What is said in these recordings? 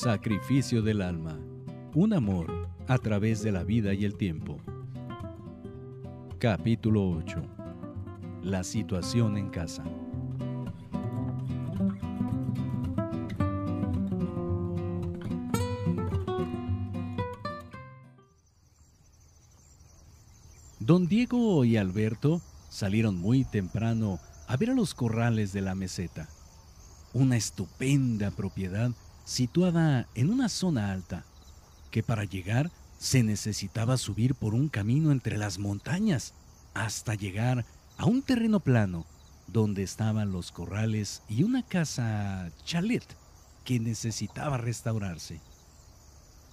Sacrificio del alma. Un amor a través de la vida y el tiempo. Capítulo 8. La situación en casa. Don Diego y Alberto salieron muy temprano a ver a los corrales de la meseta, una estupenda propiedad situada en una zona alta, que para llegar se necesitaba subir por un camino entre las montañas hasta llegar a un terreno plano donde estaban los corrales y una casa chalet que necesitaba restaurarse.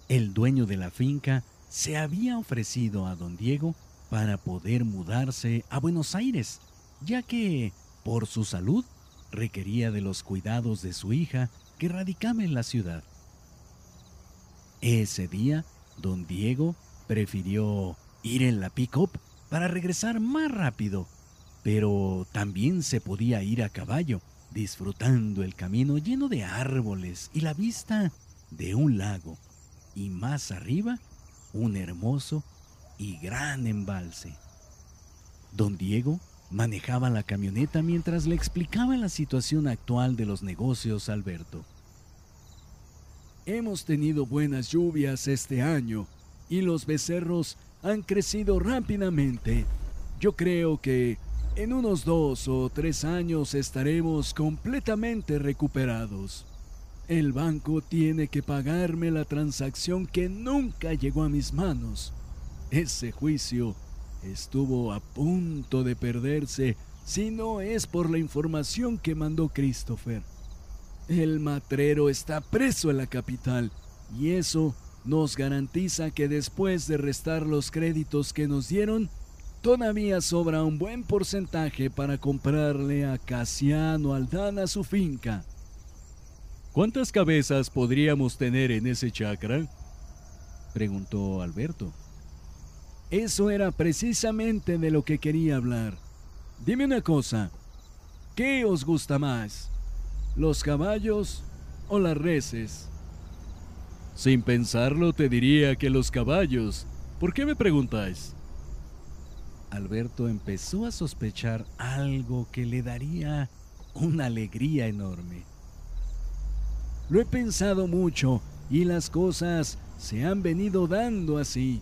El dueño de la finca se había ofrecido a don Diego para poder mudarse a Buenos Aires, ya que, por su salud, requería de los cuidados de su hija que radicaba en la ciudad. Ese día, don Diego prefirió ir en la pick-up para regresar más rápido, pero también se podía ir a caballo, disfrutando el camino lleno de árboles y la vista de un lago, y más arriba, un hermoso y gran embalse. Don Diego manejaba la camioneta mientras le explicaba la situación actual de los negocios a Alberto. Hemos tenido buenas lluvias este año y los becerros han crecido rápidamente. Yo creo que en unos dos o tres años estaremos completamente recuperados. El banco tiene que pagarme la transacción que nunca llegó a mis manos. Ese juicio estuvo a punto de perderse si no es por la información que mandó Christopher. El matrero está preso en la capital y eso nos garantiza que después de restar los créditos que nos dieron, todavía sobra un buen porcentaje para comprarle a Casiano Aldana su finca. ¿Cuántas cabezas podríamos tener en ese chakra? preguntó Alberto. Eso era precisamente de lo que quería hablar. Dime una cosa, ¿qué os gusta más? ¿Los caballos o las reses? Sin pensarlo te diría que los caballos. ¿Por qué me preguntáis? Alberto empezó a sospechar algo que le daría una alegría enorme. Lo he pensado mucho y las cosas se han venido dando así.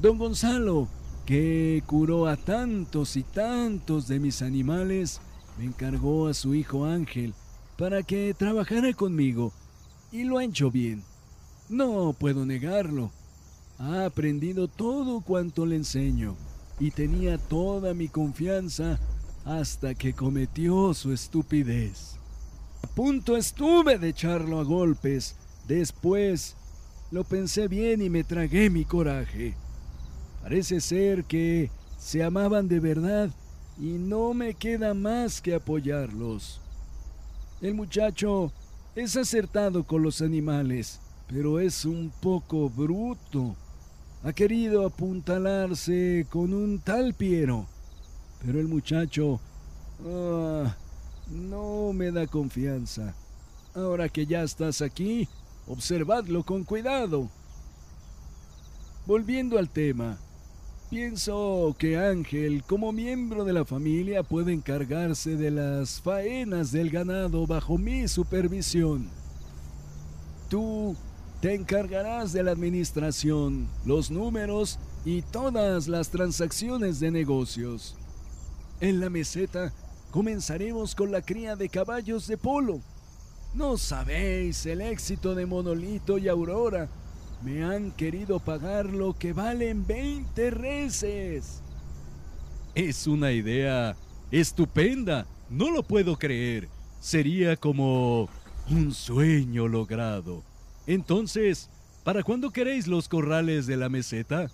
Don Gonzalo, que curó a tantos y tantos de mis animales, me encargó a su hijo Ángel para que trabajara conmigo y lo ha hecho bien. No puedo negarlo. Ha aprendido todo cuanto le enseño y tenía toda mi confianza hasta que cometió su estupidez. A punto estuve de echarlo a golpes. Después lo pensé bien y me tragué mi coraje. Parece ser que se amaban de verdad y no me queda más que apoyarlos. El muchacho es acertado con los animales, pero es un poco bruto. Ha querido apuntalarse con un tal Piero, pero el muchacho ah, no me da confianza. Ahora que ya estás aquí, observadlo con cuidado. Volviendo al tema, Pienso que Ángel, como miembro de la familia, puede encargarse de las faenas del ganado bajo mi supervisión. Tú te encargarás de la administración, los números y todas las transacciones de negocios. En la meseta comenzaremos con la cría de caballos de polo. No sabéis el éxito de Monolito y Aurora me han querido pagar lo que valen 20 reses. Es una idea estupenda. No lo puedo creer. Sería como un sueño logrado. Entonces, ¿para cuándo queréis los corrales de la meseta?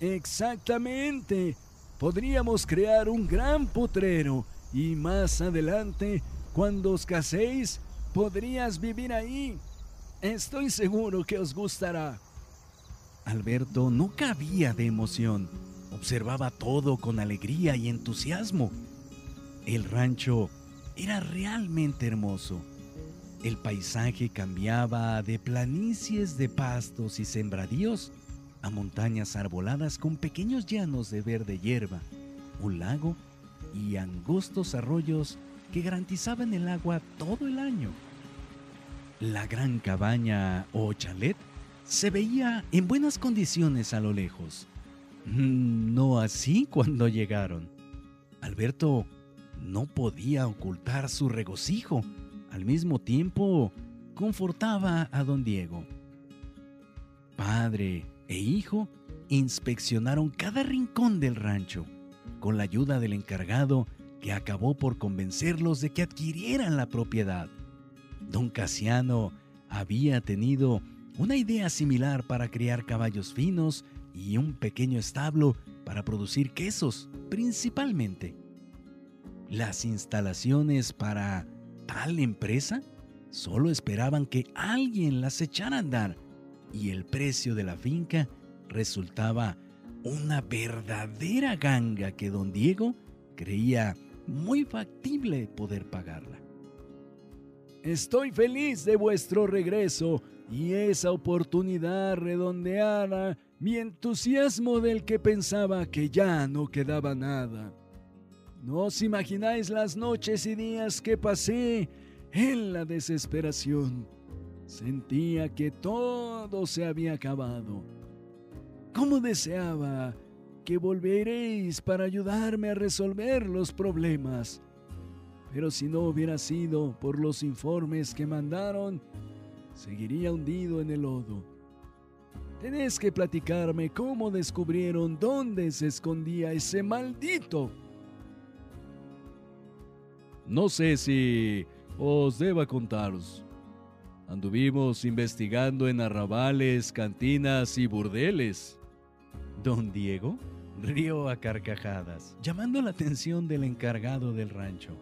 Exactamente. Podríamos crear un gran potrero y más adelante, cuando os caséis, podrías vivir ahí Estoy seguro que os gustará. Alberto no cabía de emoción. Observaba todo con alegría y entusiasmo. El rancho era realmente hermoso. El paisaje cambiaba de planicies de pastos y sembradíos a montañas arboladas con pequeños llanos de verde hierba, un lago y angostos arroyos que garantizaban el agua todo el año. La gran cabaña o chalet se veía en buenas condiciones a lo lejos. Mm, no así cuando llegaron. Alberto no podía ocultar su regocijo. Al mismo tiempo, confortaba a don Diego. Padre e hijo inspeccionaron cada rincón del rancho, con la ayuda del encargado que acabó por convencerlos de que adquirieran la propiedad. Don Casiano había tenido una idea similar para criar caballos finos y un pequeño establo para producir quesos, principalmente. Las instalaciones para tal empresa solo esperaban que alguien las echara a andar y el precio de la finca resultaba una verdadera ganga que don Diego creía muy factible poder pagarla. Estoy feliz de vuestro regreso y esa oportunidad redondeara mi entusiasmo del que pensaba que ya no quedaba nada. No os imagináis las noches y días que pasé en la desesperación. Sentía que todo se había acabado. ¿Cómo deseaba que volveréis para ayudarme a resolver los problemas? Pero si no hubiera sido por los informes que mandaron, seguiría hundido en el lodo. Tenés que platicarme cómo descubrieron dónde se escondía ese maldito. No sé si os deba contaros. Anduvimos investigando en arrabales, cantinas y burdeles. Don Diego rió a carcajadas, llamando la atención del encargado del rancho.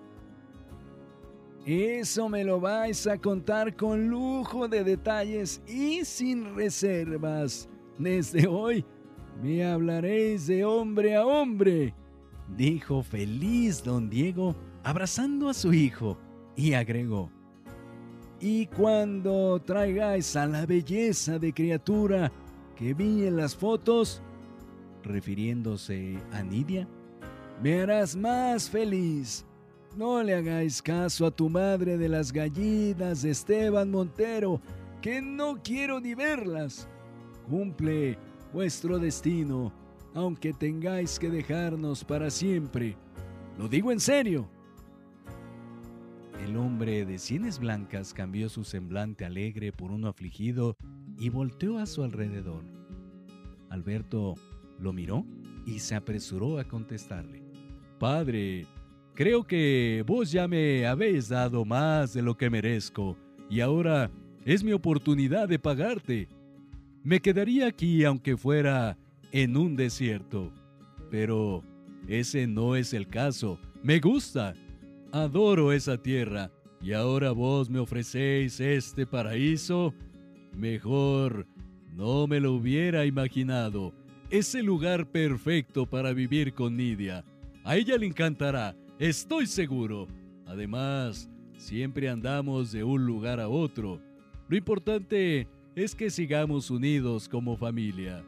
Eso me lo vais a contar con lujo de detalles y sin reservas. Desde hoy me hablaréis de hombre a hombre, dijo feliz don Diego, abrazando a su hijo, y agregó, y cuando traigáis a la belleza de criatura que vi en las fotos, refiriéndose a Nidia, me harás más feliz no le hagáis caso a tu madre de las gallinas Esteban Montero, que no quiero ni verlas. Cumple vuestro destino, aunque tengáis que dejarnos para siempre. Lo digo en serio. El hombre de sienes blancas cambió su semblante alegre por uno afligido y volteó a su alrededor. Alberto lo miró y se apresuró a contestarle. Padre, Creo que vos ya me habéis dado más de lo que merezco y ahora es mi oportunidad de pagarte. Me quedaría aquí aunque fuera en un desierto. Pero ese no es el caso. Me gusta. Adoro esa tierra. Y ahora vos me ofrecéis este paraíso. Mejor no me lo hubiera imaginado. Es el lugar perfecto para vivir con Nidia. A ella le encantará Estoy seguro. Además, siempre andamos de un lugar a otro. Lo importante es que sigamos unidos como familia.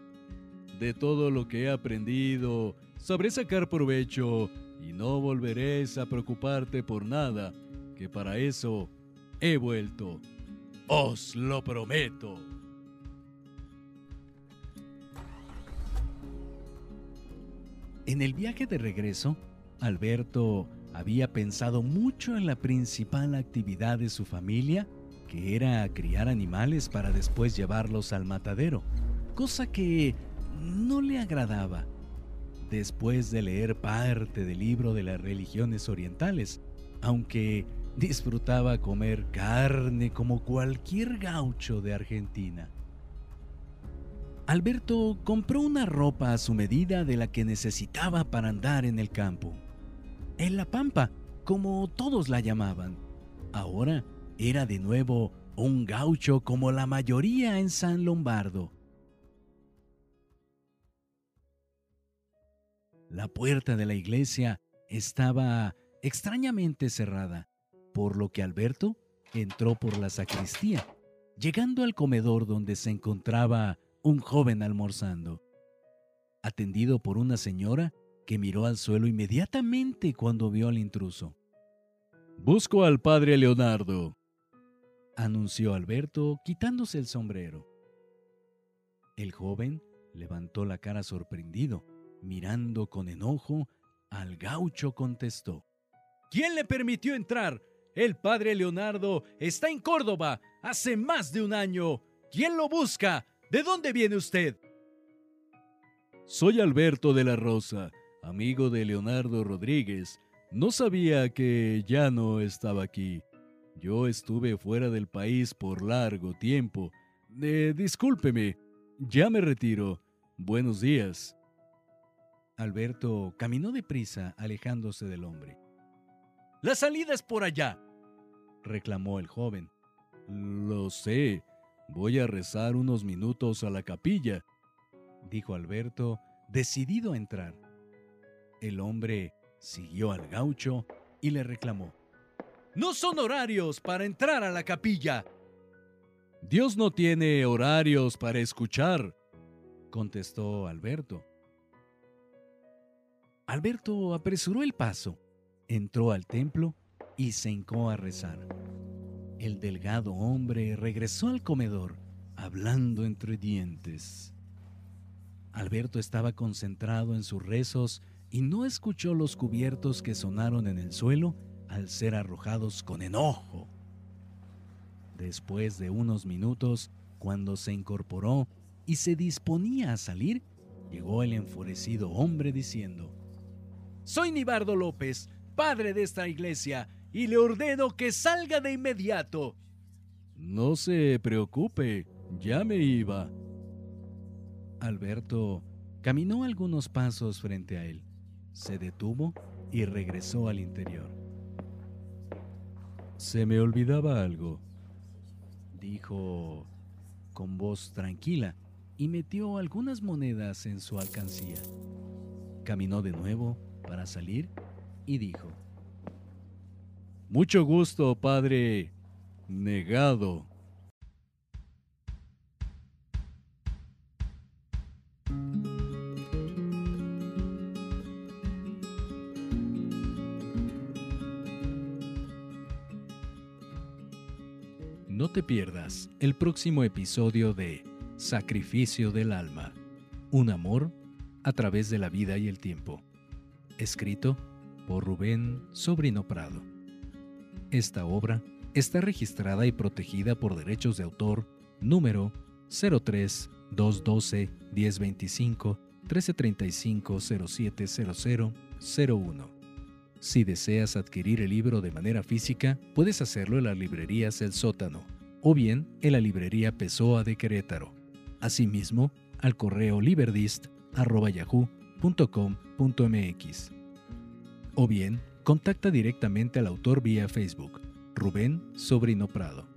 De todo lo que he aprendido, sabré sacar provecho y no volveréis a preocuparte por nada, que para eso he vuelto. Os lo prometo. En el viaje de regreso, Alberto había pensado mucho en la principal actividad de su familia, que era criar animales para después llevarlos al matadero, cosa que no le agradaba. Después de leer parte del libro de las religiones orientales, aunque disfrutaba comer carne como cualquier gaucho de Argentina. Alberto compró una ropa a su medida de la que necesitaba para andar en el campo en la pampa, como todos la llamaban. Ahora era de nuevo un gaucho como la mayoría en San Lombardo. La puerta de la iglesia estaba extrañamente cerrada, por lo que Alberto entró por la sacristía, llegando al comedor donde se encontraba un joven almorzando, atendido por una señora que miró al suelo inmediatamente cuando vio al intruso. Busco al padre Leonardo, anunció Alberto quitándose el sombrero. El joven levantó la cara sorprendido, mirando con enojo, al gaucho contestó. ¿Quién le permitió entrar? El padre Leonardo está en Córdoba hace más de un año. ¿Quién lo busca? ¿De dónde viene usted? Soy Alberto de la Rosa, amigo de Leonardo Rodríguez. No sabía que ya no estaba aquí. Yo estuve fuera del país por largo tiempo. Eh, discúlpeme, ya me retiro. Buenos días. Alberto caminó deprisa, alejándose del hombre. La salida es por allá, reclamó el joven. Lo sé. Voy a rezar unos minutos a la capilla, dijo Alberto, decidido a entrar. El hombre siguió al gaucho y le reclamó. No son horarios para entrar a la capilla. Dios no tiene horarios para escuchar, contestó Alberto. Alberto apresuró el paso, entró al templo y se hincó a rezar. El delgado hombre regresó al comedor, hablando entre dientes. Alberto estaba concentrado en sus rezos y no escuchó los cubiertos que sonaron en el suelo al ser arrojados con enojo. Después de unos minutos, cuando se incorporó y se disponía a salir, llegó el enfurecido hombre diciendo, Soy Nibardo López, padre de esta iglesia, y le ordeno que salga de inmediato. No se preocupe, ya me iba. Alberto caminó algunos pasos frente a él, se detuvo y regresó al interior. Se me olvidaba algo, dijo con voz tranquila y metió algunas monedas en su alcancía. Caminó de nuevo para salir y dijo, mucho gusto, padre. Negado. Te pierdas el próximo episodio de Sacrificio del Alma, un amor a través de la vida y el tiempo, escrito por Rubén Sobrino Prado. Esta obra está registrada y protegida por derechos de autor número 03 212 1025 1335 0700 01. Si deseas adquirir el libro de manera física, puedes hacerlo en las librerías El Sótano o bien en la librería Pessoa de Querétaro. Asimismo, al correo liberdist.yahoo.com.mx. O bien, contacta directamente al autor vía Facebook, Rubén Sobrino Prado.